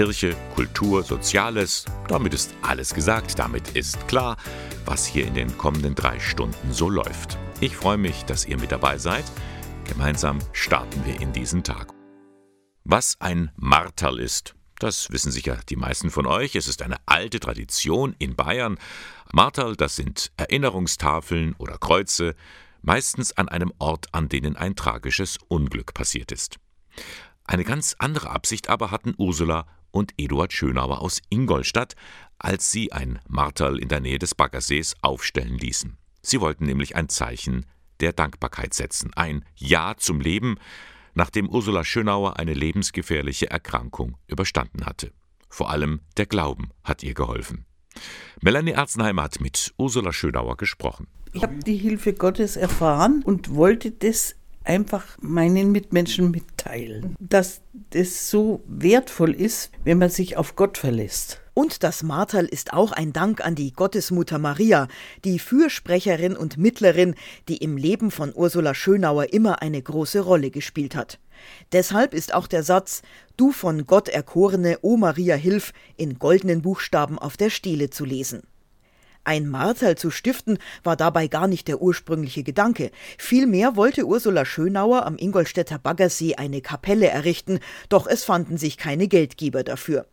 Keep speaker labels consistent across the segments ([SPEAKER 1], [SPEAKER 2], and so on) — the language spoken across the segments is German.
[SPEAKER 1] Kirche, Kultur, Soziales. Damit ist alles gesagt, damit ist klar, was hier in den kommenden drei Stunden so läuft. Ich freue mich, dass ihr mit dabei seid. Gemeinsam starten wir in diesen Tag. Was ein Marterl ist, das wissen sicher die meisten von euch. Es ist eine alte Tradition in Bayern. Marterl, das sind Erinnerungstafeln oder Kreuze, meistens an einem Ort, an denen ein tragisches Unglück passiert ist. Eine ganz andere Absicht aber hatten Ursula und Eduard Schönauer aus Ingolstadt, als sie ein Marterl in der Nähe des Baggersees aufstellen ließen. Sie wollten nämlich ein Zeichen der Dankbarkeit setzen, ein Ja zum Leben, nachdem Ursula Schönauer eine lebensgefährliche Erkrankung überstanden hatte. Vor allem der Glauben hat ihr geholfen. Melanie Erzenheimer hat mit Ursula Schönauer gesprochen.
[SPEAKER 2] Ich habe die Hilfe Gottes erfahren und wollte das einfach meinen Mitmenschen mitteilen, dass das so wertvoll ist, wenn man sich auf Gott verlässt.
[SPEAKER 3] Und das Marterl ist auch ein Dank an die Gottesmutter Maria, die Fürsprecherin und Mittlerin, die im Leben von Ursula Schönauer immer eine große Rolle gespielt hat. Deshalb ist auch der Satz Du von Gott erkorene, O Maria, hilf in goldenen Buchstaben auf der Stele zu lesen. Ein Marterl zu stiften war dabei gar nicht der ursprüngliche Gedanke. Vielmehr wollte Ursula Schönauer am Ingolstädter Baggersee eine Kapelle errichten, doch es fanden sich keine Geldgeber dafür.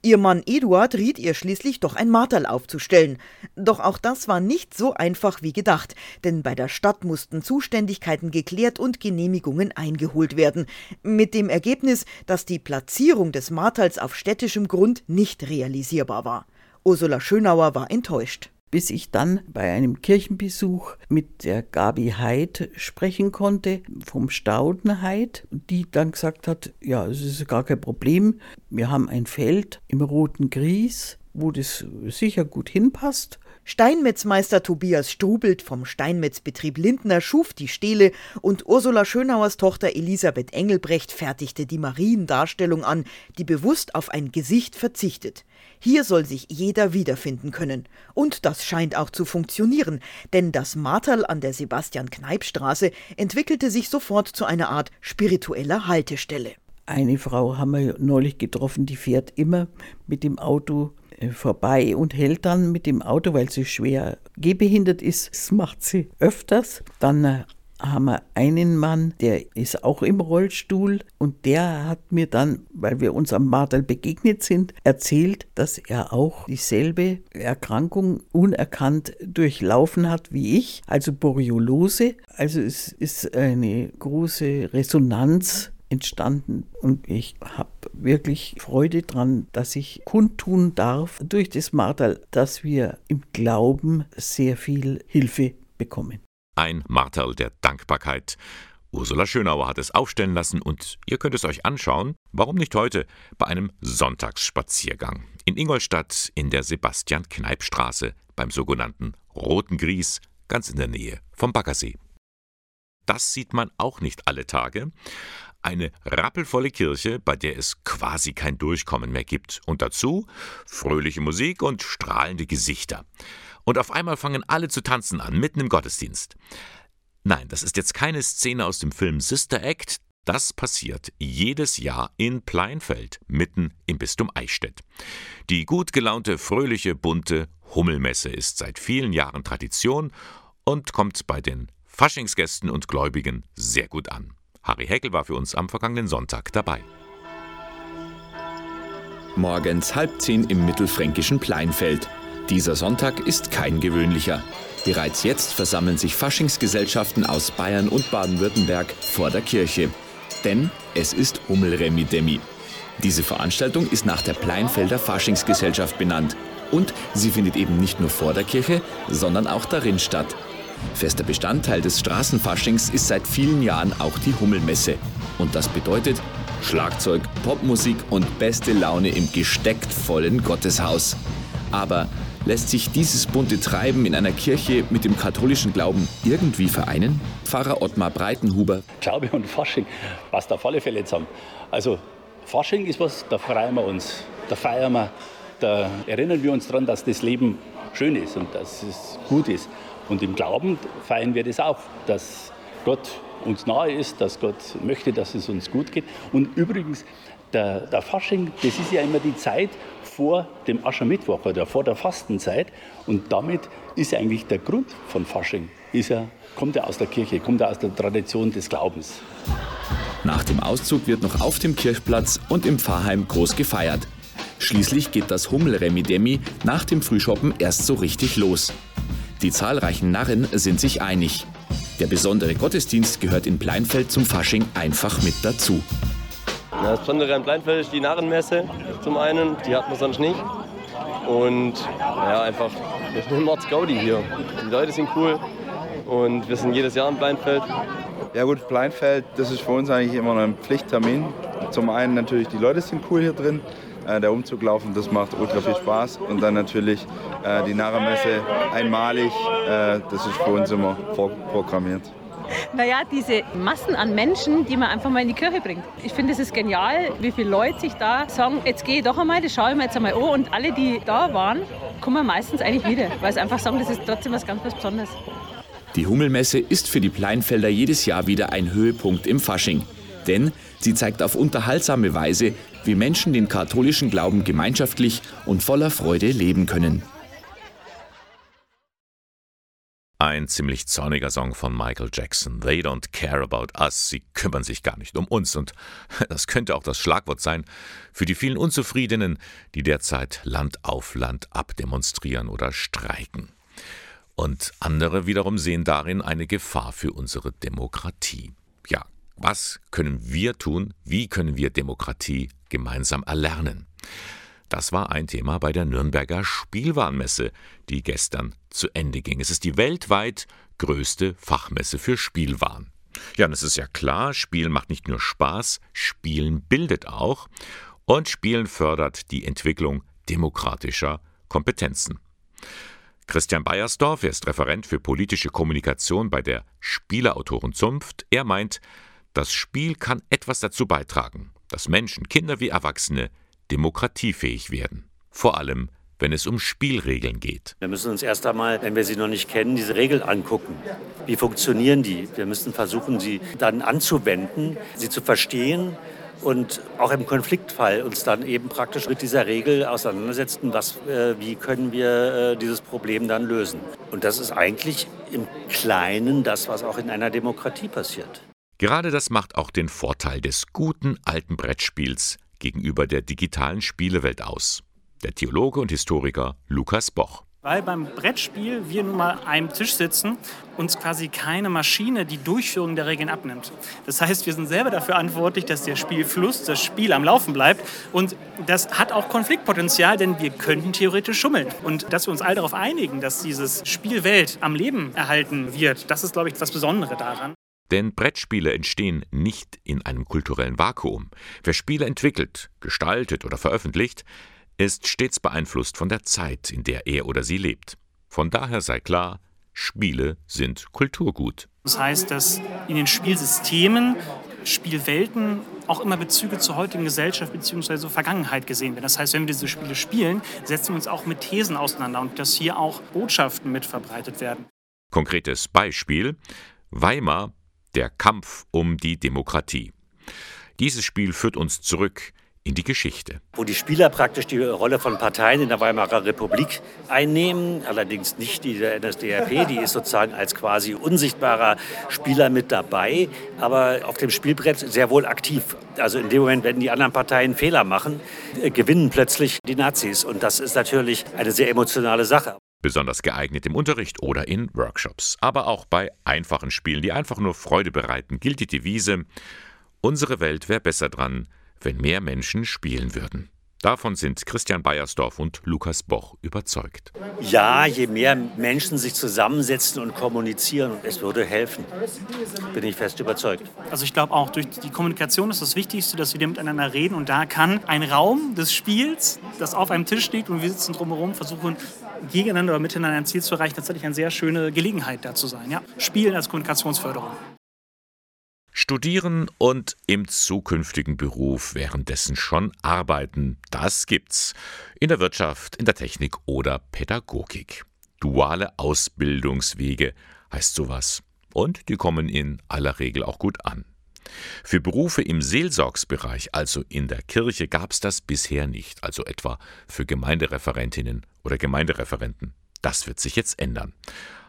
[SPEAKER 3] Ihr Mann Eduard riet ihr schließlich doch ein Marterl aufzustellen. Doch auch das war nicht so einfach wie gedacht, denn bei der Stadt mussten Zuständigkeiten geklärt und Genehmigungen eingeholt werden. Mit dem Ergebnis, dass die Platzierung des Marterls auf städtischem Grund nicht realisierbar war. Ursula Schönauer war enttäuscht
[SPEAKER 2] bis ich dann bei einem Kirchenbesuch mit der Gabi Heid sprechen konnte, vom Staudenheid, die dann gesagt hat, ja, es ist gar kein Problem, wir haben ein Feld im Roten Gries, wo das sicher gut hinpasst.
[SPEAKER 3] Steinmetzmeister Tobias Strubelt vom Steinmetzbetrieb Lindner schuf die Stele und Ursula Schönauers Tochter Elisabeth Engelbrecht fertigte die Mariendarstellung an, die bewusst auf ein Gesicht verzichtet. Hier soll sich jeder wiederfinden können. Und das scheint auch zu funktionieren, denn das Marterl an der Sebastian-Kneip-Straße entwickelte sich sofort zu einer Art spiritueller Haltestelle.
[SPEAKER 2] Eine Frau haben wir neulich getroffen, die fährt immer mit dem Auto äh, vorbei und hält dann mit dem Auto, weil sie schwer gehbehindert ist. Das macht sie öfters. Dann äh, haben wir einen Mann, der ist auch im Rollstuhl und der hat mir dann, weil wir uns am Martel begegnet sind, erzählt, dass er auch dieselbe Erkrankung unerkannt durchlaufen hat wie ich, also Borreliose. Also es ist eine große Resonanz entstanden und ich habe wirklich Freude dran, dass ich kundtun darf durch das Martel, dass wir im Glauben sehr viel Hilfe bekommen.
[SPEAKER 1] Ein Marterl der Dankbarkeit. Ursula Schönauer hat es aufstellen lassen und ihr könnt es euch anschauen, warum nicht heute, bei einem Sonntagsspaziergang. In Ingolstadt in der Sebastian-Kneip-Straße beim sogenannten Roten Gries, ganz in der Nähe vom Baggersee. Das sieht man auch nicht alle Tage. Eine rappelvolle Kirche, bei der es quasi kein Durchkommen mehr gibt. Und dazu fröhliche Musik und strahlende Gesichter und auf einmal fangen alle zu tanzen an, mitten im Gottesdienst. Nein, das ist jetzt keine Szene aus dem Film Sister Act, das passiert jedes Jahr in Pleinfeld, mitten im Bistum Eichstätt. Die gut gelaunte, fröhliche, bunte Hummelmesse ist seit vielen Jahren Tradition und kommt bei den Faschingsgästen und Gläubigen sehr gut an. Harry Heckel war für uns am vergangenen Sonntag dabei.
[SPEAKER 4] Morgens halb zehn im mittelfränkischen Pleinfeld. Dieser Sonntag ist kein gewöhnlicher. Bereits jetzt versammeln sich Faschingsgesellschaften aus Bayern und Baden-Württemberg vor der Kirche. Denn es ist Hummelremi-Demi. Diese Veranstaltung ist nach der Pleinfelder Faschingsgesellschaft benannt. Und sie findet eben nicht nur vor der Kirche, sondern auch darin statt. Fester Bestandteil des Straßenfaschings ist seit vielen Jahren auch die Hummelmesse. Und das bedeutet Schlagzeug, Popmusik und beste Laune im gesteckt vollen Gotteshaus. Aber Lässt sich dieses bunte Treiben in einer Kirche mit dem katholischen Glauben irgendwie vereinen? Pfarrer Ottmar Breitenhuber.
[SPEAKER 5] Glaube und Fasching passt auf alle Fälle zusammen. Also Fasching ist was, da freuen wir uns, da feiern wir, da erinnern wir uns daran, dass das Leben schön ist und dass es gut ist. Und im Glauben feiern wir das auch, dass Gott uns nahe ist, dass Gott möchte, dass es uns gut geht. Und übrigens, Der, der Fasching, das ist ja immer die Zeit vor dem Aschermittwoch oder vor der Fastenzeit. Und damit ist eigentlich der Grund von Fasching, ist ja, kommt ja aus der Kirche, kommt ja aus der Tradition des Glaubens.
[SPEAKER 4] Nach dem Auszug wird noch auf dem Kirchplatz und im Pfarrheim groß gefeiert. Schließlich geht das Hummel-Remi-Demi nach dem Frühschoppen erst so richtig los. Die zahlreichen Narren sind sich einig. Der besondere Gottesdienst gehört in Pleinfeld zum Fasching einfach mit dazu.
[SPEAKER 6] Das Besondere an Pleinfeld ist die Narrenmesse zum einen, die hat man sonst nicht. Und ja, einfach, wir sind Mords Gaudi hier. Die Leute sind cool und wir sind jedes Jahr in Pleinfeld.
[SPEAKER 7] Ja gut, Pleinfeld, das ist für uns eigentlich immer ein Pflichttermin. Zum einen natürlich, die Leute sind cool hier drin. Äh, der Umzug laufen, das macht ultra viel Spaß. Und dann natürlich äh, die Narrenmesse einmalig, äh, das ist für uns immer vorprogrammiert.
[SPEAKER 8] Naja, diese Massen an Menschen, die man einfach mal in die Kirche bringt. Ich finde, es ist genial, wie viele Leute sich da sagen, jetzt gehe ich doch einmal, das schaue ich mir jetzt einmal an. Und alle, die da waren, kommen meistens eigentlich wieder, weil sie einfach sagen, das ist trotzdem was ganz was Besonderes.
[SPEAKER 4] Die Hummelmesse ist für die Pleinfelder jedes Jahr wieder ein Höhepunkt im Fasching. Denn sie zeigt auf unterhaltsame Weise, wie Menschen den katholischen Glauben gemeinschaftlich und voller Freude leben können.
[SPEAKER 1] Ein ziemlich zorniger Song von Michael Jackson. They don't care about us. Sie kümmern sich gar nicht um uns. Und das könnte auch das Schlagwort sein für die vielen Unzufriedenen, die derzeit Land auf Land ab demonstrieren oder streiken. Und andere wiederum sehen darin eine Gefahr für unsere Demokratie. Ja, was können wir tun? Wie können wir Demokratie gemeinsam erlernen? Das war ein Thema bei der Nürnberger Spielwarenmesse, die gestern zu Ende ging. Es ist die weltweit größte Fachmesse für Spielwaren. Ja, und es ist ja klar, Spielen macht nicht nur Spaß, Spielen bildet auch und Spielen fördert die Entwicklung demokratischer Kompetenzen. Christian Beiersdorf, er ist Referent für politische Kommunikation bei der Spieleautorenzunft. Er meint, das Spiel kann etwas dazu beitragen, dass Menschen, Kinder wie Erwachsene, demokratiefähig werden. Vor allem, wenn es um Spielregeln geht.
[SPEAKER 9] Wir müssen uns erst einmal, wenn wir sie noch nicht kennen, diese Regeln angucken. Wie funktionieren die? Wir müssen versuchen, sie dann anzuwenden, sie zu verstehen und auch im Konfliktfall uns dann eben praktisch mit dieser Regel auseinandersetzen, was, äh, wie können wir äh, dieses Problem dann lösen. Und das ist eigentlich im Kleinen das, was auch in einer Demokratie passiert.
[SPEAKER 1] Gerade das macht auch den Vorteil des guten alten Brettspiels gegenüber der digitalen Spielewelt aus. Der Theologe und Historiker Lukas Boch.
[SPEAKER 10] Weil beim Brettspiel wir nun mal einem Tisch sitzen, uns quasi keine Maschine die Durchführung der Regeln abnimmt. Das heißt, wir sind selber dafür verantwortlich, dass der Spielfluss, das Spiel am Laufen bleibt. Und das hat auch Konfliktpotenzial, denn wir könnten theoretisch schummeln. Und dass wir uns all darauf einigen, dass dieses Spielwelt am Leben erhalten wird, das ist, glaube ich, das Besondere daran.
[SPEAKER 1] Denn Brettspiele entstehen nicht in einem kulturellen Vakuum. Wer Spiele entwickelt, gestaltet oder veröffentlicht, ist stets beeinflusst von der Zeit, in der er oder sie lebt. Von daher sei klar, Spiele sind Kulturgut.
[SPEAKER 10] Das heißt, dass in den Spielsystemen, Spielwelten auch immer Bezüge zur heutigen Gesellschaft bzw. Vergangenheit gesehen werden. Das heißt, wenn wir diese Spiele spielen, setzen wir uns auch mit Thesen auseinander und dass hier auch Botschaften mit verbreitet werden.
[SPEAKER 1] Konkretes Beispiel: Weimar der Kampf um die Demokratie. Dieses Spiel führt uns zurück in die Geschichte.
[SPEAKER 9] Wo die Spieler praktisch die Rolle von Parteien in der Weimarer Republik einnehmen, allerdings nicht die der NSDAP, die ist sozusagen als quasi unsichtbarer Spieler mit dabei, aber auf dem Spielbrett sehr wohl aktiv. Also in dem Moment, wenn die anderen Parteien Fehler machen, äh, gewinnen plötzlich die Nazis und das ist natürlich eine sehr emotionale Sache
[SPEAKER 1] besonders geeignet im Unterricht oder in Workshops. Aber auch bei einfachen Spielen, die einfach nur Freude bereiten, gilt die Devise, unsere Welt wäre besser dran, wenn mehr Menschen spielen würden. Davon sind Christian Beiersdorf und Lukas Boch überzeugt.
[SPEAKER 9] Ja, je mehr Menschen sich zusammensetzen und kommunizieren, es würde helfen. Bin ich fest überzeugt.
[SPEAKER 10] Also ich glaube auch, durch die Kommunikation ist das Wichtigste, dass wir miteinander reden. Und da kann ein Raum des Spiels, das auf einem Tisch liegt und wir sitzen drumherum, versuchen gegeneinander oder miteinander ein Ziel zu erreichen, tatsächlich eine sehr schöne Gelegenheit da zu sein. Ja? Spielen als Kommunikationsförderung.
[SPEAKER 1] Studieren und im zukünftigen Beruf währenddessen schon arbeiten, das gibt's. In der Wirtschaft, in der Technik oder Pädagogik. Duale Ausbildungswege heißt sowas. Und die kommen in aller Regel auch gut an. Für Berufe im Seelsorgsbereich, also in der Kirche, gab es das bisher nicht, also etwa für Gemeindereferentinnen oder Gemeindereferenten. Das wird sich jetzt ändern.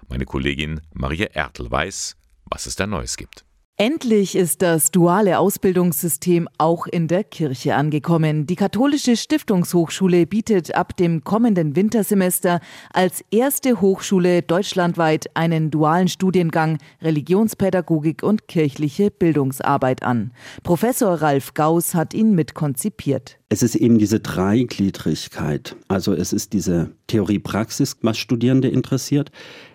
[SPEAKER 1] Meine Kollegin Maria Ertel weiß, was es da Neues gibt.
[SPEAKER 11] Endlich ist das duale Ausbildungssystem auch in der Kirche angekommen. Die Katholische Stiftungshochschule bietet ab dem kommenden Wintersemester als erste Hochschule deutschlandweit einen dualen Studiengang Religionspädagogik und kirchliche Bildungsarbeit an. Professor Ralf Gauss hat ihn mitkonzipiert.
[SPEAKER 12] Es ist eben diese Dreigliedrigkeit. Also es ist diese Theorie-Praxis, was Studierende interessiert,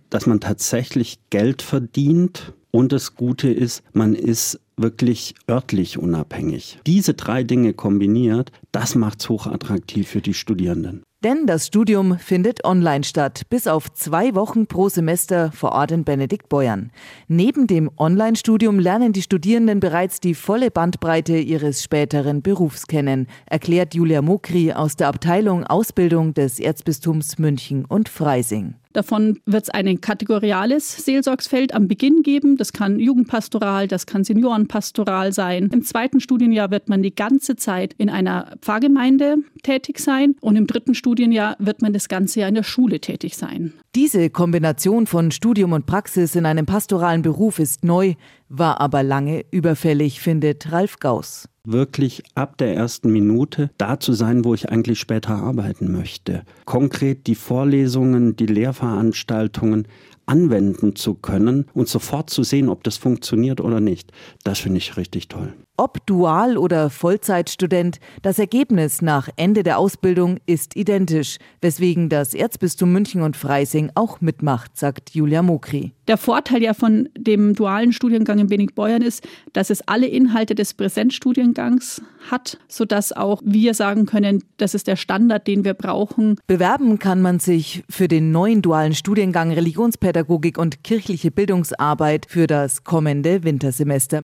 [SPEAKER 12] dass man tatsächlich Geld verdient und das Gute ist, man ist wirklich örtlich unabhängig. Diese drei Dinge kombiniert, das macht es hochattraktiv für die Studierenden.
[SPEAKER 11] Denn das Studium findet online statt, bis auf zwei Wochen pro Semester vor Ort in Benediktbeuern. Neben dem Online-Studium lernen die Studierenden bereits die volle Bandbreite ihres späteren Berufs kennen, erklärt Julia Mokri aus der Abteilung Ausbildung des Erzbistums München und Freising.
[SPEAKER 13] Davon wird es ein kategoriales Seelsorgsfeld am Beginn geben. Das kann Jugendpastoral, das kann Seniorenpastoral sein. Im zweiten Studienjahr wird man die ganze Zeit in einer Pfarrgemeinde tätig sein und im dritten Studienjahr wird man das ganze Jahr in der Schule tätig sein.
[SPEAKER 11] Diese Kombination von Studium und Praxis in einem pastoralen Beruf ist neu, war aber lange überfällig, findet Ralf Gauss
[SPEAKER 12] wirklich ab der ersten Minute da zu sein, wo ich eigentlich später arbeiten möchte. Konkret die Vorlesungen, die Lehrveranstaltungen anwenden zu können und sofort zu sehen, ob das funktioniert oder nicht. Das finde ich richtig toll.
[SPEAKER 11] Ob Dual- oder Vollzeitstudent, das Ergebnis nach Ende der Ausbildung ist identisch, weswegen das Erzbistum München und Freising auch mitmacht, sagt Julia Mokri.
[SPEAKER 13] Der Vorteil ja von dem dualen Studiengang in Benigbeuern ist, dass es alle Inhalte des Präsenzstudiengangs hat, sodass auch wir sagen können, das ist der Standard, den wir brauchen.
[SPEAKER 11] Bewerben kann man sich für den neuen dualen Studiengang Religionspädagogik und kirchliche Bildungsarbeit für das kommende Wintersemester.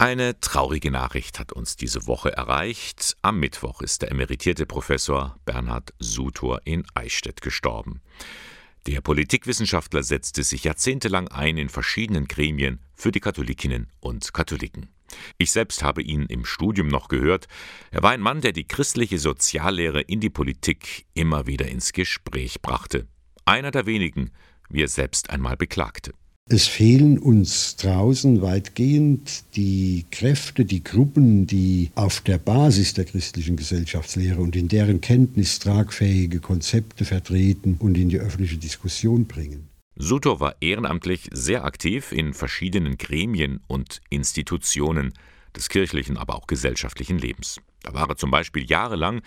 [SPEAKER 1] Eine traurige Nachricht hat uns diese Woche erreicht. Am Mittwoch ist der emeritierte Professor Bernhard Sutor in Eichstätt gestorben. Der Politikwissenschaftler setzte sich jahrzehntelang ein in verschiedenen Gremien für die Katholikinnen und Katholiken. Ich selbst habe ihn im Studium noch gehört. Er war ein Mann, der die christliche Soziallehre in die Politik immer wieder ins Gespräch brachte. Einer der wenigen, wie er selbst einmal beklagte.
[SPEAKER 14] Es fehlen uns draußen weitgehend die Kräfte, die Gruppen, die auf der Basis der christlichen Gesellschaftslehre und in deren Kenntnis tragfähige Konzepte vertreten und in die öffentliche Diskussion bringen.
[SPEAKER 1] Sutor war ehrenamtlich sehr aktiv in verschiedenen Gremien und Institutionen des kirchlichen, aber auch gesellschaftlichen Lebens. Da war er zum Beispiel jahrelang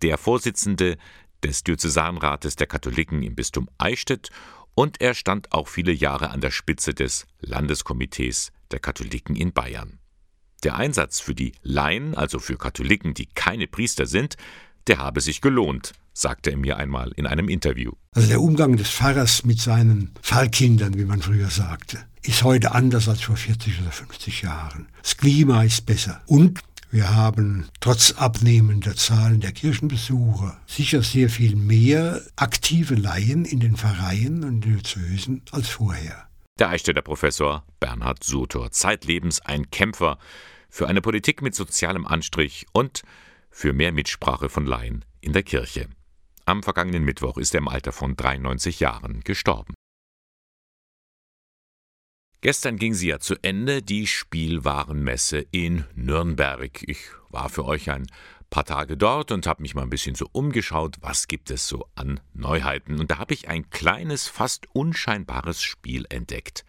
[SPEAKER 1] der Vorsitzende des Diözesanrates der Katholiken im Bistum Eichstätt und er stand auch viele Jahre an der Spitze des Landeskomitees der Katholiken in Bayern. Der Einsatz für die Laien, also für Katholiken, die keine Priester sind, der habe sich gelohnt, sagte er mir einmal in einem Interview.
[SPEAKER 14] Also der Umgang des Pfarrers mit seinen Pfarrkindern, wie man früher sagte, ist heute anders als vor 40 oder 50 Jahren. Das Klima ist besser. Und wir haben trotz abnehmender Zahlen der Kirchenbesucher sicher sehr viel mehr aktive Laien in den Pfarreien und Diözesen als vorher.
[SPEAKER 1] Der Eichstätter Professor Bernhard Sutor, zeitlebens ein Kämpfer für eine Politik mit sozialem Anstrich und für mehr Mitsprache von Laien in der Kirche. Am vergangenen Mittwoch ist er im Alter von 93 Jahren gestorben. Gestern ging sie ja zu Ende, die Spielwarenmesse in Nürnberg. Ich war für euch ein paar Tage dort und habe mich mal ein bisschen so umgeschaut, was gibt es so an Neuheiten. Und da habe ich ein kleines, fast unscheinbares Spiel entdeckt.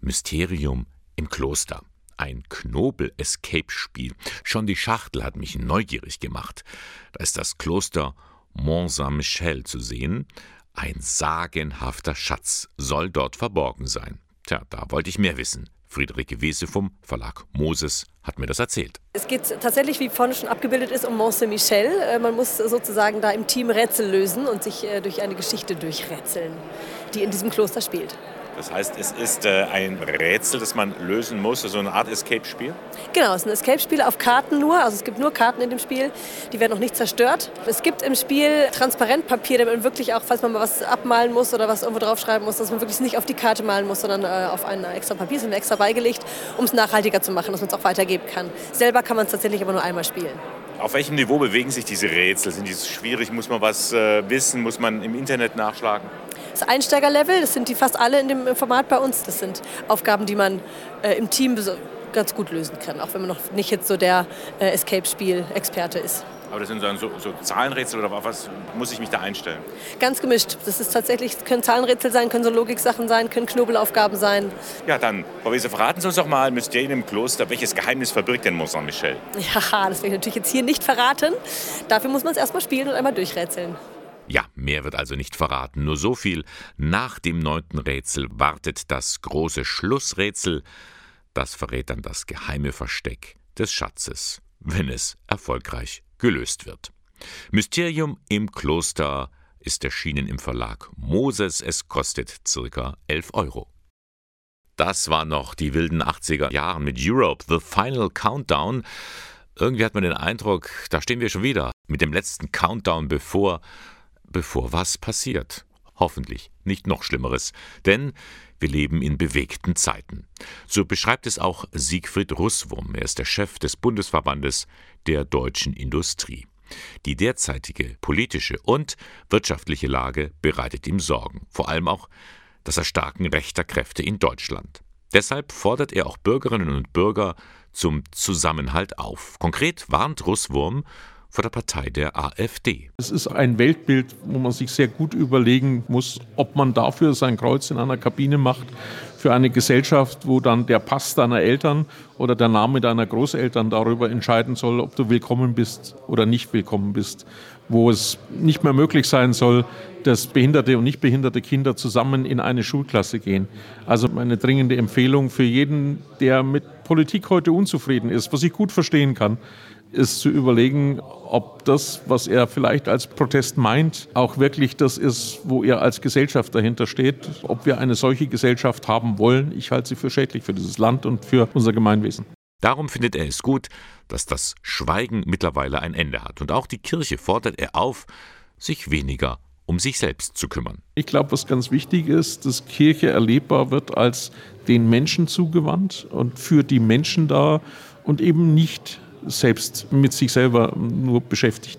[SPEAKER 1] Mysterium im Kloster. Ein Knobel-Escape-Spiel. Schon die Schachtel hat mich neugierig gemacht. Da ist das Kloster Mont Saint-Michel zu sehen. Ein sagenhafter Schatz soll dort verborgen sein. Tja, da wollte ich mehr wissen. Friederike Wese vom Verlag Moses hat mir das erzählt.
[SPEAKER 15] Es geht tatsächlich, wie vorne schon abgebildet ist, um Mont Saint-Michel. Äh, man muss sozusagen da im Team Rätsel lösen und sich äh, durch eine Geschichte durchrätseln, die in diesem Kloster spielt.
[SPEAKER 1] Das heißt, es ist äh, ein Rätsel, das man lösen muss, so also eine Art Escape-Spiel?
[SPEAKER 15] Genau, es ist ein Escape-Spiel auf Karten nur. Also es gibt nur Karten in dem Spiel, die werden noch nicht zerstört. Es gibt im Spiel Transparentpapier, damit man wirklich auch, falls man mal was abmalen muss oder was irgendwo draufschreiben muss, dass man wirklich nicht auf die Karte malen muss, sondern äh, auf ein extra Papier, sind extra beigelegt, um es nachhaltiger zu machen, dass man es auch weitergeben kann. Selber kann man es tatsächlich aber nur einmal spielen.
[SPEAKER 1] Auf welchem Niveau bewegen sich diese Rätsel? Sind die schwierig? Muss man was äh, wissen? Muss man im Internet nachschlagen?
[SPEAKER 15] Das Einsteigerlevel, das sind die fast alle in dem Format bei uns. Das sind Aufgaben, die man äh, im Team ganz gut lösen kann, auch wenn man noch nicht jetzt so der äh, Escape-Spiel-Experte ist.
[SPEAKER 1] Aber das sind dann so, so, Zahlenrätsel oder was muss ich mich da einstellen?
[SPEAKER 15] Ganz gemischt. Das ist tatsächlich, können Zahlenrätsel sein, können so Logiksachen sein, können Knobelaufgaben sein.
[SPEAKER 1] Ja, dann, Frau Wiese, verraten Sie uns doch mal, Mysterien im Kloster, welches Geheimnis verbirgt denn Mont Saint-Michel?
[SPEAKER 15] Ja, das will ich natürlich jetzt hier nicht verraten. Dafür muss man es erstmal spielen und einmal durchrätseln.
[SPEAKER 1] Ja, mehr wird also nicht verraten, nur so viel. Nach dem neunten Rätsel wartet das große Schlussrätsel. Das verrät dann das geheime Versteck des Schatzes, wenn es erfolgreich gelöst wird. Mysterium im Kloster ist erschienen im Verlag Moses. Es kostet circa 11 Euro. Das war noch die wilden 80er Jahre mit Europe, The Final Countdown. Irgendwie hat man den Eindruck, da stehen wir schon wieder mit dem letzten Countdown bevor, bevor was passiert. Hoffentlich nicht noch Schlimmeres, denn wir leben in bewegten Zeiten. So beschreibt es auch Siegfried Russwurm. Er ist der Chef des Bundesverbandes der deutschen Industrie. Die derzeitige politische und wirtschaftliche Lage bereitet ihm Sorgen, vor allem auch das Erstarken rechter Kräfte in Deutschland. Deshalb fordert er auch Bürgerinnen und Bürger zum Zusammenhalt auf. Konkret warnt Russwurm vor der Partei der AfD.
[SPEAKER 16] Es ist ein Weltbild, wo man sich sehr gut überlegen muss, ob man dafür sein Kreuz in einer Kabine macht, für eine Gesellschaft, wo dann der Pass deiner Eltern oder der Name deiner Großeltern darüber entscheiden soll, ob du willkommen bist oder nicht willkommen bist, wo es nicht mehr möglich sein soll, dass behinderte und nicht behinderte Kinder zusammen in eine Schulklasse gehen. Also eine dringende Empfehlung für jeden, der mit Politik heute unzufrieden ist, was ich gut verstehen kann, ist zu überlegen, ob das, was er vielleicht als Protest meint, auch wirklich das ist, wo er als Gesellschaft dahinter steht, ob wir eine solche Gesellschaft haben wollen. Ich halte sie für schädlich für dieses Land und für unser Gemeinwesen.
[SPEAKER 1] Darum findet er es gut, dass das Schweigen mittlerweile ein Ende hat. Und auch die Kirche fordert er auf, sich weniger um sich selbst zu kümmern.
[SPEAKER 16] Ich glaube, was ganz wichtig ist, dass Kirche erlebbar wird als den Menschen zugewandt und für die Menschen da und eben nicht selbst mit sich selber nur beschäftigt.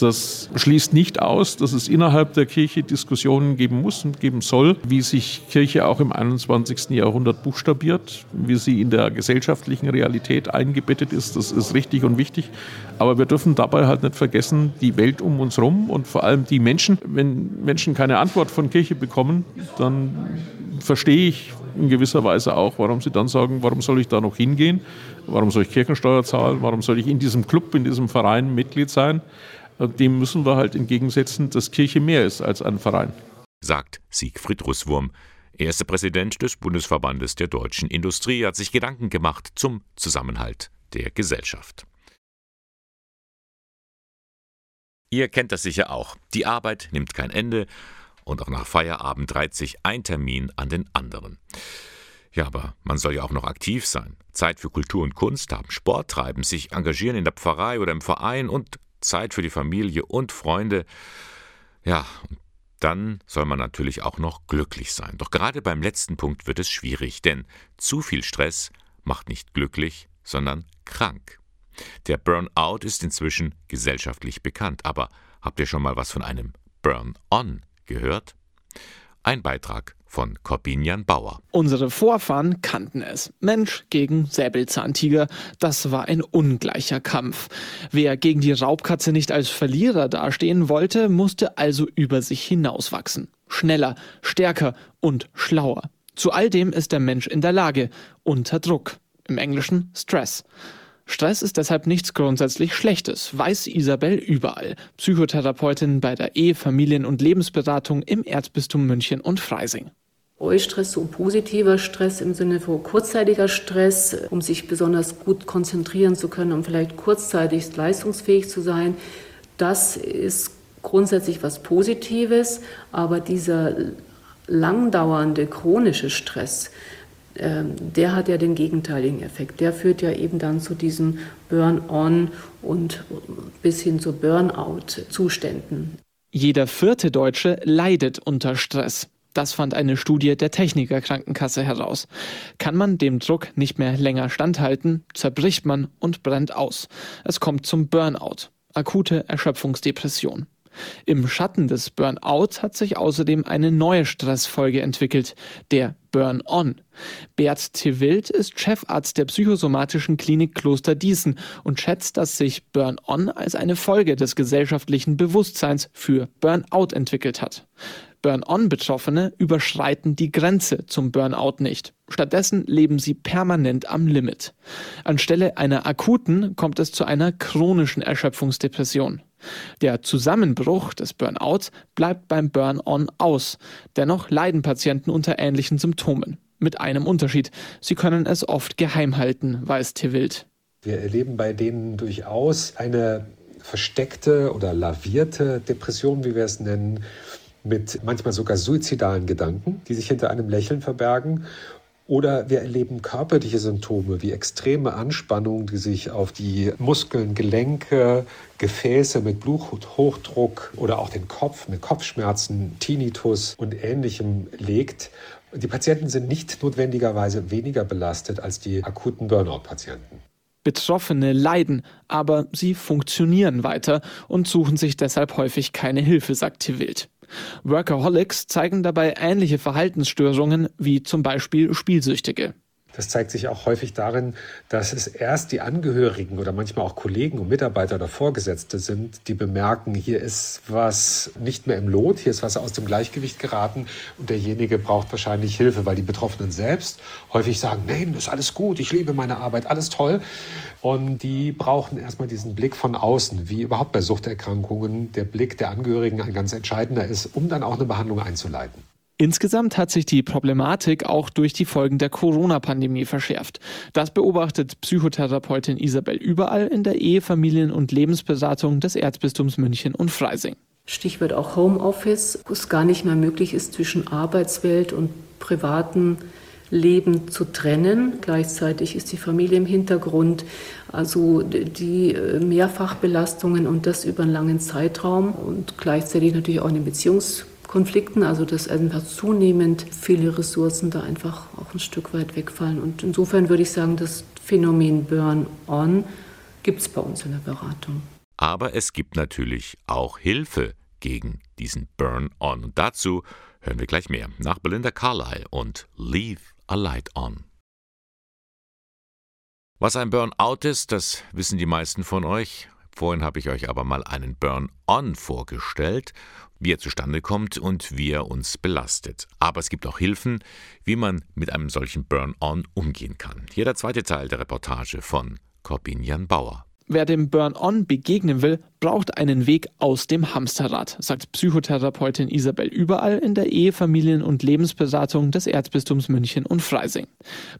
[SPEAKER 16] Das schließt nicht aus, dass es innerhalb der Kirche Diskussionen geben muss und geben soll, wie sich Kirche auch im 21. Jahrhundert buchstabiert, wie sie in der gesellschaftlichen Realität eingebettet ist. Das ist richtig und wichtig. Aber wir dürfen dabei halt nicht vergessen, die Welt um uns herum und vor allem die Menschen. Wenn Menschen keine Antwort von Kirche bekommen, dann verstehe ich in gewisser Weise auch, warum sie dann sagen, warum soll ich da noch hingehen? Warum soll ich Kirchensteuer zahlen? Warum soll ich in diesem Club, in diesem Verein Mitglied sein? Dem müssen wir halt entgegensetzen, dass Kirche mehr ist als ein Verein.
[SPEAKER 1] Sagt Siegfried Russwurm. Er ist der Präsident des Bundesverbandes der deutschen Industrie, hat sich Gedanken gemacht zum Zusammenhalt der Gesellschaft. Ihr kennt das sicher auch. Die Arbeit nimmt kein Ende und auch nach Feierabend reiht sich ein Termin an den anderen. Ja, aber man soll ja auch noch aktiv sein. Zeit für Kultur und Kunst haben, Sport treiben, sich engagieren in der Pfarrei oder im Verein und Zeit für die Familie und Freunde. Ja, dann soll man natürlich auch noch glücklich sein. Doch gerade beim letzten Punkt wird es schwierig, denn zu viel Stress macht nicht glücklich, sondern krank. Der Burnout ist inzwischen gesellschaftlich bekannt, aber habt ihr schon mal was von einem Burn-on gehört? Ein Beitrag von Corbinian Bauer.
[SPEAKER 17] Unsere Vorfahren kannten es. Mensch gegen Säbelzahntiger. Das war ein ungleicher Kampf. Wer gegen die Raubkatze nicht als Verlierer dastehen wollte, musste also über sich hinauswachsen. Schneller, stärker und schlauer. Zu all dem ist der Mensch in der Lage. Unter Druck. Im Englischen Stress. Stress ist deshalb nichts grundsätzlich Schlechtes, weiß Isabel überall, Psychotherapeutin bei der Ehe-, Familien- und Lebensberatung im Erzbistum München und Freising.
[SPEAKER 18] Eustress, so positiver Stress im Sinne von kurzzeitiger Stress, um sich besonders gut konzentrieren zu können, um vielleicht kurzzeitig leistungsfähig zu sein, das ist grundsätzlich was Positives, aber dieser langdauernde chronische Stress, ähm, der hat ja den gegenteiligen Effekt. Der führt ja eben dann zu diesen Burn-on und bis hin zu Burnout-Zuständen.
[SPEAKER 17] Jeder vierte Deutsche leidet unter Stress. Das fand eine Studie der Techniker Krankenkasse heraus. Kann man dem Druck nicht mehr länger standhalten, zerbricht man und brennt aus. Es kommt zum Burnout, akute Erschöpfungsdepression. Im Schatten des Burnout hat sich außerdem eine neue Stressfolge entwickelt, der Burn-on. Bert Tewild ist Chefarzt der psychosomatischen Klinik Kloster Diesen und schätzt, dass sich Burn-on als eine Folge des gesellschaftlichen Bewusstseins für Burnout entwickelt hat. Burn-on-Betroffene überschreiten die Grenze zum Burnout nicht. Stattdessen leben sie permanent am Limit. Anstelle einer akuten kommt es zu einer chronischen Erschöpfungsdepression. Der Zusammenbruch des Burnouts bleibt beim Burn-on aus. Dennoch leiden Patienten unter ähnlichen Symptomen. Mit einem Unterschied. Sie können es oft geheim halten, weiß Tewild.
[SPEAKER 19] Wir erleben bei denen durchaus eine versteckte oder lavierte Depression, wie wir es nennen, mit manchmal sogar suizidalen Gedanken, die sich hinter einem Lächeln verbergen. Oder wir erleben körperliche Symptome wie extreme Anspannung, die sich auf die Muskeln, Gelenke, Gefäße mit Bluthochdruck oder auch den Kopf mit Kopfschmerzen, Tinnitus und ähnlichem legt. Die Patienten sind nicht notwendigerweise weniger belastet als die akuten Burnout-Patienten.
[SPEAKER 17] Betroffene leiden, aber sie funktionieren weiter und suchen sich deshalb häufig keine Hilfe, sagt Tiwild. Workaholics zeigen dabei ähnliche Verhaltensstörungen wie zum Beispiel Spielsüchtige.
[SPEAKER 19] Das zeigt sich auch häufig darin, dass es erst die Angehörigen oder manchmal auch Kollegen und Mitarbeiter oder Vorgesetzte sind, die bemerken, hier ist was nicht mehr im Lot, hier ist was aus dem Gleichgewicht geraten und derjenige braucht wahrscheinlich Hilfe, weil die Betroffenen selbst häufig sagen, nein, ist alles gut, ich liebe meine Arbeit, alles toll. Und die brauchen erstmal diesen Blick von außen, wie überhaupt bei Suchterkrankungen der Blick der Angehörigen ein ganz entscheidender ist, um dann auch eine Behandlung einzuleiten.
[SPEAKER 17] Insgesamt hat sich die Problematik auch durch die Folgen der Corona-Pandemie verschärft. Das beobachtet Psychotherapeutin Isabel Überall in der Ehe-, Familien- und Lebensberatung des Erzbistums München und Freising.
[SPEAKER 18] Stichwort auch Homeoffice, wo es gar nicht mehr möglich ist, zwischen Arbeitswelt und privatem Leben zu trennen. Gleichzeitig ist die Familie im Hintergrund. Also die äh, Mehrfachbelastungen und das über einen langen Zeitraum und gleichzeitig natürlich auch eine Beziehungs Konflikten, also dass einfach zunehmend viele Ressourcen da einfach auch ein Stück weit wegfallen. Und insofern würde ich sagen, das Phänomen Burn-on gibt es bei uns in der Beratung.
[SPEAKER 1] Aber es gibt natürlich auch Hilfe gegen diesen Burn-on. Und dazu hören wir gleich mehr nach Belinda Carlyle und Leave a Light On. Was ein Burnout ist, das wissen die meisten von euch. Vorhin habe ich euch aber mal einen Burn-on vorgestellt wie er zustande kommt und wie er uns belastet. Aber es gibt auch Hilfen, wie man mit einem solchen Burn-on umgehen kann. Hier der zweite Teil der Reportage von Corbinian Bauer.
[SPEAKER 17] Wer dem Burn-on begegnen will, braucht einen Weg aus dem Hamsterrad, sagt Psychotherapeutin Isabel Überall in der Ehe-, Familien- und Lebensberatung des Erzbistums München und Freising.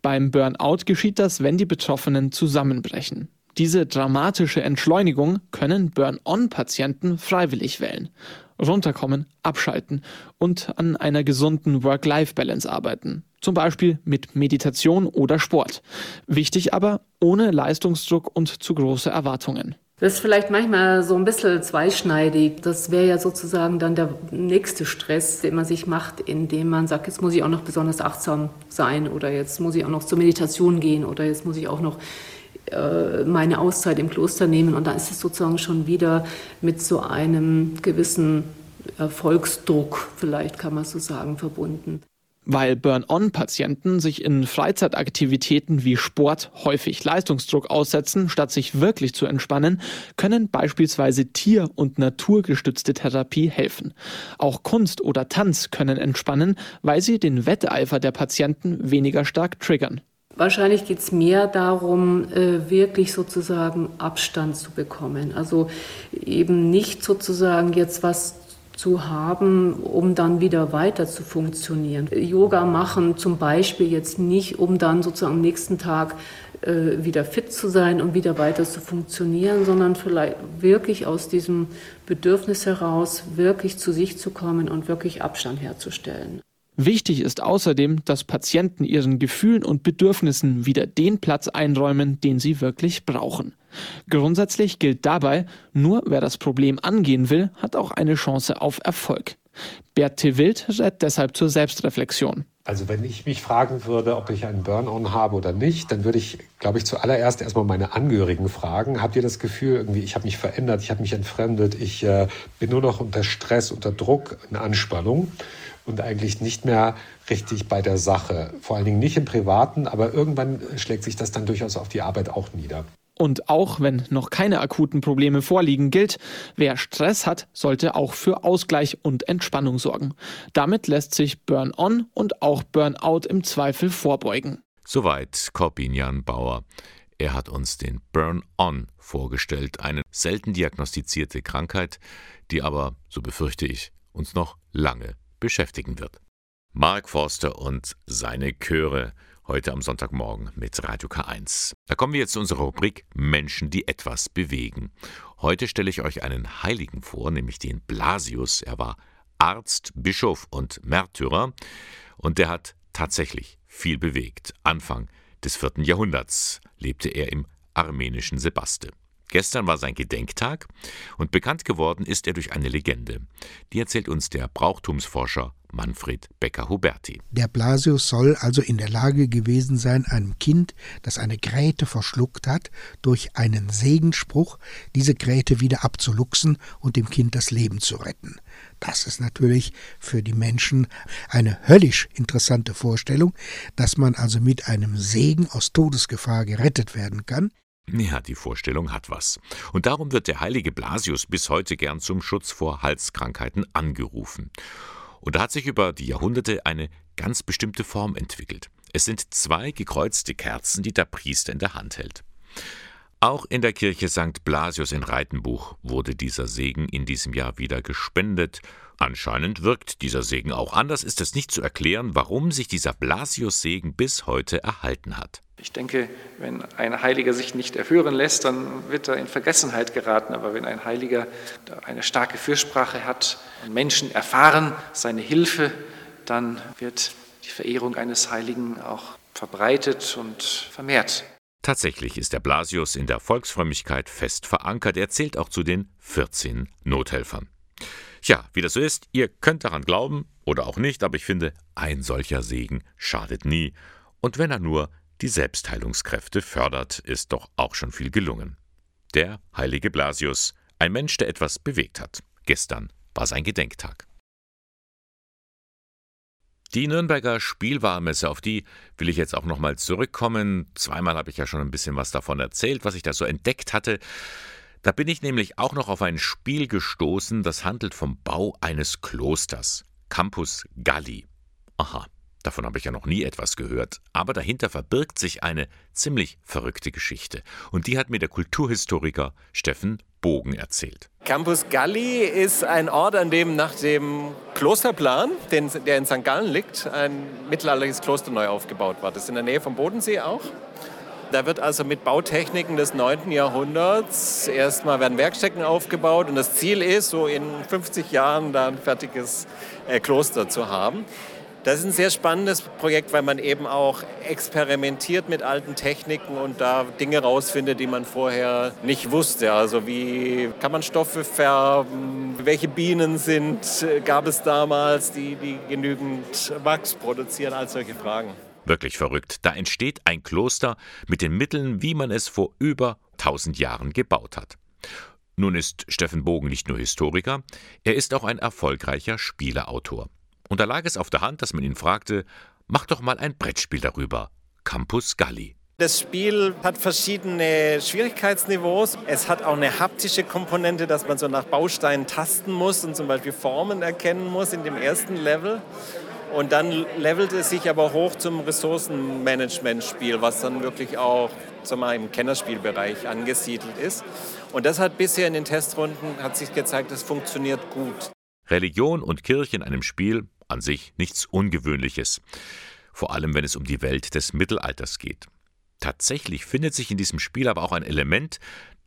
[SPEAKER 17] Beim Burnout geschieht das, wenn die Betroffenen zusammenbrechen. Diese dramatische Entschleunigung können Burn-on-Patienten freiwillig wählen runterkommen, abschalten und an einer gesunden Work-Life-Balance arbeiten. Zum Beispiel mit Meditation oder Sport. Wichtig aber ohne Leistungsdruck und zu große Erwartungen.
[SPEAKER 18] Das ist vielleicht manchmal so ein bisschen zweischneidig. Das wäre ja sozusagen dann der nächste Stress, den man sich macht, indem man sagt, jetzt muss ich auch noch besonders achtsam sein oder jetzt muss ich auch noch zur Meditation gehen oder jetzt muss ich auch noch meine Auszeit im Kloster nehmen. Und da ist es sozusagen schon wieder mit so einem gewissen Erfolgsdruck, vielleicht kann man so sagen, verbunden.
[SPEAKER 17] Weil Burn-on-Patienten sich in Freizeitaktivitäten wie Sport häufig Leistungsdruck aussetzen, statt sich wirklich zu entspannen, können beispielsweise tier- und naturgestützte Therapie helfen. Auch Kunst oder Tanz können entspannen, weil sie den Wetteifer der Patienten weniger stark triggern.
[SPEAKER 18] Wahrscheinlich geht es mehr darum, äh, wirklich sozusagen Abstand zu bekommen. Also eben nicht sozusagen jetzt was zu haben, um dann wieder weiter zu funktionieren. Yoga machen zum Beispiel jetzt nicht, um dann sozusagen am nächsten Tag äh, wieder fit zu sein und wieder weiter zu funktionieren, sondern vielleicht wirklich aus diesem Bedürfnis heraus wirklich zu sich zu kommen und wirklich Abstand herzustellen.
[SPEAKER 17] Wichtig ist außerdem, dass Patienten ihren Gefühlen und Bedürfnissen wieder den Platz einräumen, den sie wirklich brauchen. Grundsätzlich gilt dabei, nur wer das Problem angehen will, hat auch eine Chance auf Erfolg. Bert T. Wild rät deshalb zur Selbstreflexion.
[SPEAKER 19] Also wenn ich mich fragen würde, ob ich einen Burn-on habe oder nicht, dann würde ich, glaube ich, zuallererst erstmal meine Angehörigen fragen. Habt ihr das Gefühl, irgendwie, ich habe mich verändert, ich habe mich entfremdet, ich äh, bin nur noch unter Stress, unter Druck, in Anspannung und eigentlich nicht mehr richtig bei der Sache. Vor allen Dingen nicht im Privaten, aber irgendwann schlägt sich das dann durchaus auf die Arbeit auch nieder.
[SPEAKER 17] Und auch wenn noch keine akuten Probleme vorliegen, gilt, wer Stress hat, sollte auch für Ausgleich und Entspannung sorgen. Damit lässt sich Burn-on und auch Burnout im Zweifel vorbeugen.
[SPEAKER 1] Soweit Corbinian Bauer. Er hat uns den Burn-on vorgestellt, eine selten diagnostizierte Krankheit, die aber, so befürchte ich, uns noch lange beschäftigen wird. Mark Forster und seine Chöre heute am Sonntagmorgen mit Radio K1. Da kommen wir jetzt zu unserer Rubrik Menschen, die etwas bewegen. Heute stelle ich euch einen Heiligen vor, nämlich den Blasius. Er war Arzt, Bischof und Märtyrer und der hat tatsächlich viel bewegt. Anfang des vierten Jahrhunderts lebte er im armenischen Sebaste. Gestern war sein Gedenktag und bekannt geworden ist er durch eine Legende. Die erzählt uns der Brauchtumsforscher Manfred Becker-Huberti.
[SPEAKER 20] Der Blasius soll also in der Lage gewesen sein, einem Kind, das eine Gräte verschluckt hat, durch einen Segenspruch diese Gräte wieder abzuluxen und dem Kind das Leben zu retten. Das ist natürlich für die Menschen eine höllisch interessante Vorstellung, dass man also mit einem Segen aus Todesgefahr gerettet werden kann.
[SPEAKER 1] Ja, die Vorstellung hat was. Und darum wird der heilige Blasius bis heute gern zum Schutz vor Halskrankheiten angerufen. Und da hat sich über die Jahrhunderte eine ganz bestimmte Form entwickelt. Es sind zwei gekreuzte Kerzen, die der Priester in der Hand hält. Auch in der Kirche St. Blasius in Reitenbuch wurde dieser Segen in diesem Jahr wieder gespendet. Anscheinend wirkt dieser Segen auch. Anders ist es nicht zu erklären, warum sich dieser Blasius-Segen bis heute erhalten hat.
[SPEAKER 21] Ich denke, wenn ein Heiliger sich nicht erhören lässt, dann wird er in Vergessenheit geraten. Aber wenn ein Heiliger eine starke Fürsprache hat und Menschen erfahren seine Hilfe, dann wird die Verehrung eines Heiligen auch verbreitet und vermehrt.
[SPEAKER 1] Tatsächlich ist der Blasius in der Volksfrömmigkeit fest verankert. Er zählt auch zu den 14 Nothelfern. Tja, wie das so ist, ihr könnt daran glauben oder auch nicht, aber ich finde, ein solcher Segen schadet nie. Und wenn er nur die Selbstheilungskräfte fördert, ist doch auch schon viel gelungen. Der heilige Blasius, ein Mensch, der etwas bewegt hat. Gestern war sein Gedenktag. Die Nürnberger Spielwarenmesse, auf die will ich jetzt auch nochmal zurückkommen. Zweimal habe ich ja schon ein bisschen was davon erzählt, was ich da so entdeckt hatte. Da bin ich nämlich auch noch auf ein Spiel gestoßen, das handelt vom Bau eines Klosters. Campus Galli. Aha, Davon habe ich ja noch nie etwas gehört, aber dahinter verbirgt sich eine ziemlich verrückte Geschichte. Und die hat mir der Kulturhistoriker Steffen Bogen erzählt.
[SPEAKER 22] Campus Galli ist ein Ort, an dem nach dem Klosterplan, der in St. Gallen liegt, ein mittelalterliches Kloster neu aufgebaut war. Das ist in der Nähe vom Bodensee auch. Da wird also mit Bautechniken des 9. Jahrhunderts erstmal werden Werkstätten aufgebaut und das Ziel ist, so in 50 Jahren da ein fertiges äh, Kloster zu haben. Das ist ein sehr spannendes Projekt, weil man eben auch experimentiert mit alten Techniken und da Dinge rausfindet, die man vorher nicht wusste. Also wie kann man Stoffe färben? Welche Bienen sind, gab es damals, die, die genügend Wachs produzieren? All solche Fragen.
[SPEAKER 1] Wirklich verrückt. Da entsteht ein Kloster mit den Mitteln, wie man es vor über 1000 Jahren gebaut hat. Nun ist Steffen Bogen nicht nur Historiker, er ist auch ein erfolgreicher Spieleautor. Und da lag es auf der Hand, dass man ihn fragte, mach doch mal ein Brettspiel darüber. Campus Galli.
[SPEAKER 22] Das Spiel hat verschiedene Schwierigkeitsniveaus. Es hat auch eine haptische Komponente, dass man so nach Bausteinen tasten muss und zum Beispiel Formen erkennen muss in dem ersten Level. Und dann levelt es sich aber hoch zum Ressourcenmanagement-Spiel, was dann wirklich auch im Kennerspielbereich angesiedelt ist. Und das hat bisher in den Testrunden hat sich gezeigt, es funktioniert gut.
[SPEAKER 1] Religion und Kirche in einem Spiel, an sich nichts Ungewöhnliches, vor allem wenn es um die Welt des Mittelalters geht. Tatsächlich findet sich in diesem Spiel aber auch ein Element,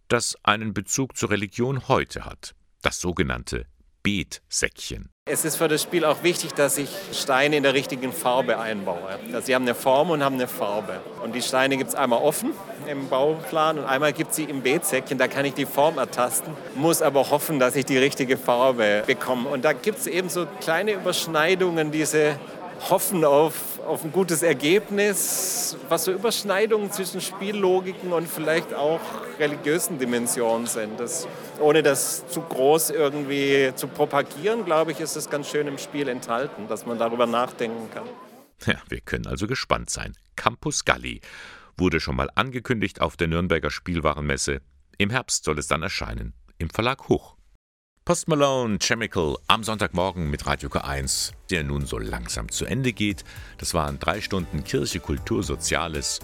[SPEAKER 1] das einen Bezug zur Religion heute hat, das sogenannte Beetsäckchen.
[SPEAKER 22] Es ist für das Spiel auch wichtig, dass ich Steine in der richtigen Farbe einbaue. Also sie haben eine Form und haben eine Farbe. Und die Steine gibt es einmal offen im Bauplan und einmal gibt es sie im Beetsäckchen. Da kann ich die Form ertasten, muss aber hoffen, dass ich die richtige Farbe bekomme. Und da gibt es eben so kleine Überschneidungen, diese hoffen auf, auf ein gutes Ergebnis, was so Überschneidungen zwischen Spiellogiken und vielleicht auch religiösen Dimensionen sind. Das, ohne das zu groß irgendwie zu propagieren, glaube ich, ist es ganz schön im Spiel enthalten, dass man darüber nachdenken kann.
[SPEAKER 1] Ja, wir können also gespannt sein. Campus Galli wurde schon mal angekündigt auf der Nürnberger Spielwarenmesse. Im Herbst soll es dann erscheinen. Im Verlag Huch. Post Malone Chemical am Sonntagmorgen mit Radio K1, der nun so langsam zu Ende geht. Das waren drei Stunden Kirche, Kultur, Soziales.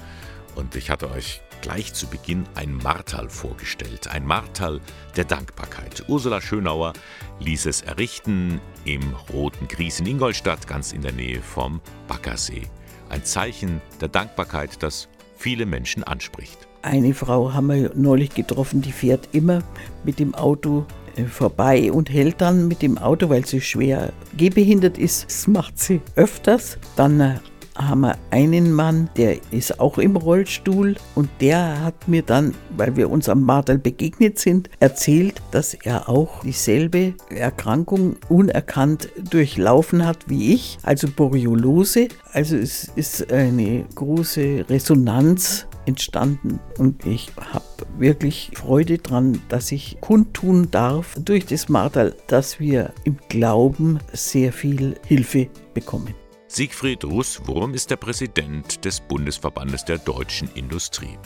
[SPEAKER 1] Und ich hatte euch gleich zu Beginn ein Martal vorgestellt. Ein Martal der Dankbarkeit. Ursula Schönauer ließ es errichten im Roten Gries in Ingolstadt, ganz in der Nähe vom Baggersee. Ein Zeichen der Dankbarkeit, das viele Menschen anspricht.
[SPEAKER 2] Eine Frau haben wir neulich getroffen, die fährt immer mit dem Auto vorbei und hält dann mit dem Auto, weil sie schwer gehbehindert ist. Das macht sie öfters. Dann äh, haben wir einen Mann, der ist auch im Rollstuhl und der hat mir dann, weil wir uns am Martel begegnet sind, erzählt, dass er auch dieselbe Erkrankung unerkannt durchlaufen hat wie ich, also Borreliose. Also es ist eine große Resonanz entstanden und ich habe wirklich Freude daran, dass ich kundtun darf durch das Martal, dass wir im Glauben sehr viel Hilfe bekommen.
[SPEAKER 1] Siegfried Russwurm ist der Präsident des Bundesverbandes der deutschen Industrie.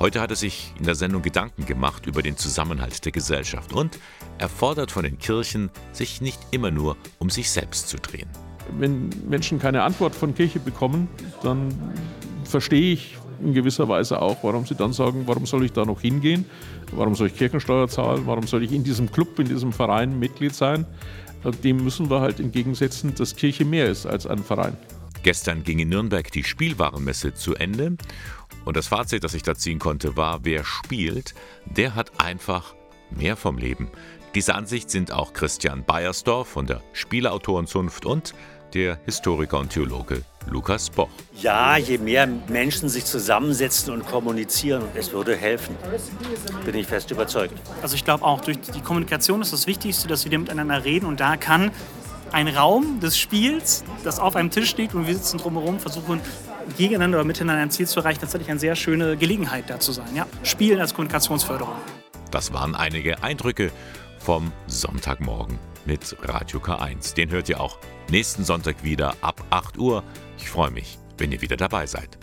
[SPEAKER 1] Heute hat er sich in der Sendung Gedanken gemacht über den Zusammenhalt der Gesellschaft und er fordert von den Kirchen, sich nicht immer nur um sich selbst zu drehen.
[SPEAKER 16] Wenn Menschen keine Antwort von Kirche bekommen, dann verstehe ich in gewisser Weise auch, warum sie dann sagen, warum soll ich da noch hingehen? Warum soll ich Kirchensteuer zahlen? Warum soll ich in diesem Club, in diesem Verein Mitglied sein? Dem müssen wir halt entgegensetzen, dass Kirche mehr ist als ein Verein.
[SPEAKER 1] Gestern ging in Nürnberg die Spielwarenmesse zu Ende und das Fazit, das ich da ziehen konnte, war, wer spielt, der hat einfach mehr vom Leben. Diese Ansicht sind auch Christian Beiersdorf von der Spieleautorenzunft und der Historiker und Theologe Lukas Boch.
[SPEAKER 9] Ja, je mehr Menschen sich zusammensetzen und kommunizieren, es würde helfen. Bin ich fest überzeugt.
[SPEAKER 10] Also ich glaube auch, durch die Kommunikation ist das Wichtigste, dass wir miteinander reden und da kann ein Raum des Spiels, das auf einem Tisch liegt und wir sitzen drumherum, versuchen gegeneinander oder miteinander ein Ziel zu erreichen, tatsächlich eine sehr schöne Gelegenheit da zu sein. Ja? Spielen als Kommunikationsförderung.
[SPEAKER 1] Das waren einige Eindrücke vom Sonntagmorgen mit Radio K1. Den hört ihr auch nächsten Sonntag wieder ab 8 Uhr. Ich freue mich, wenn ihr wieder dabei seid.